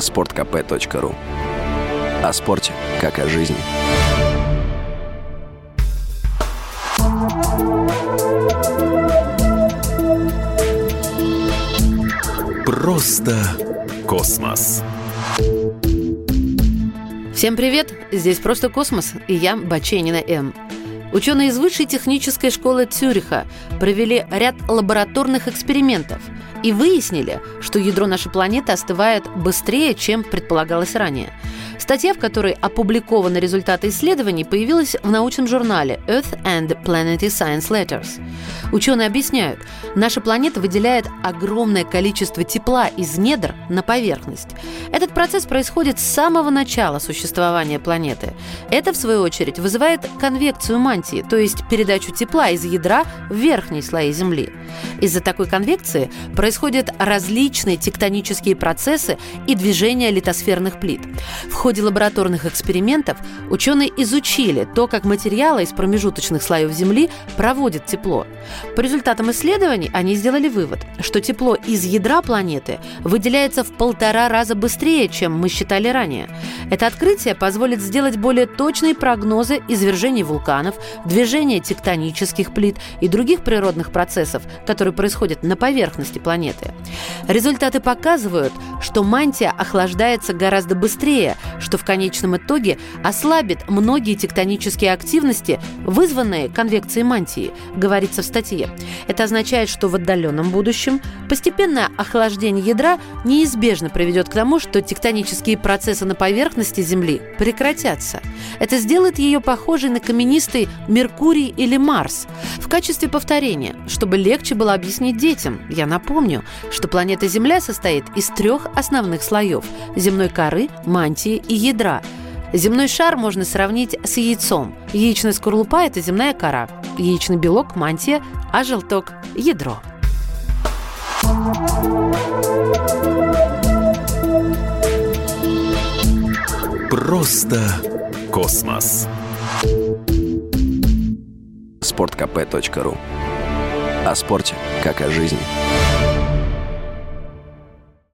sportkp.ru О спорте, как о жизни. Просто космос. Всем привет! Здесь «Просто космос» и я, Баченина М. Ученые из Высшей технической школы Цюриха провели ряд лабораторных экспериментов и выяснили, что ядро нашей планеты остывает быстрее, чем предполагалось ранее – Статья, в которой опубликованы результаты исследований, появилась в научном журнале Earth and Planetary Science Letters. Ученые объясняют, наша планета выделяет огромное количество тепла из недр на поверхность. Этот процесс происходит с самого начала существования планеты. Это, в свою очередь, вызывает конвекцию мантии, то есть передачу тепла из ядра в верхние слои Земли. Из-за такой конвекции происходят различные тектонические процессы и движения литосферных плит. В ходе лабораторных экспериментов ученые изучили то, как материалы из промежуточных слоев Земли проводят тепло. По результатам исследований они сделали вывод, что тепло из ядра планеты выделяется в полтора раза быстрее, чем мы считали ранее. Это открытие позволит сделать более точные прогнозы извержений вулканов, движения тектонических плит и других природных процессов, которые происходят на поверхности планеты. Результаты показывают, что мантия охлаждается гораздо быстрее, что в конечном итоге ослабит многие тектонические активности, вызванные конвекцией мантии, говорится в статье. Это означает, что в отдаленном будущем постепенное охлаждение ядра неизбежно приведет к тому, что тектонические процессы на поверхности Земли прекратятся. Это сделает ее похожей на каменистый Меркурий или Марс. В качестве повторения, чтобы легче было объяснить детям, я напомню, что планета Земля состоит из трех основных слоев – земной коры, мантии и ядра. Земной шар можно сравнить с яйцом. Яичная скорлупа – это земная кора, яичный белок – мантия, а желток – ядро. Просто космос. sportkp.ru О спорте, как о жизни.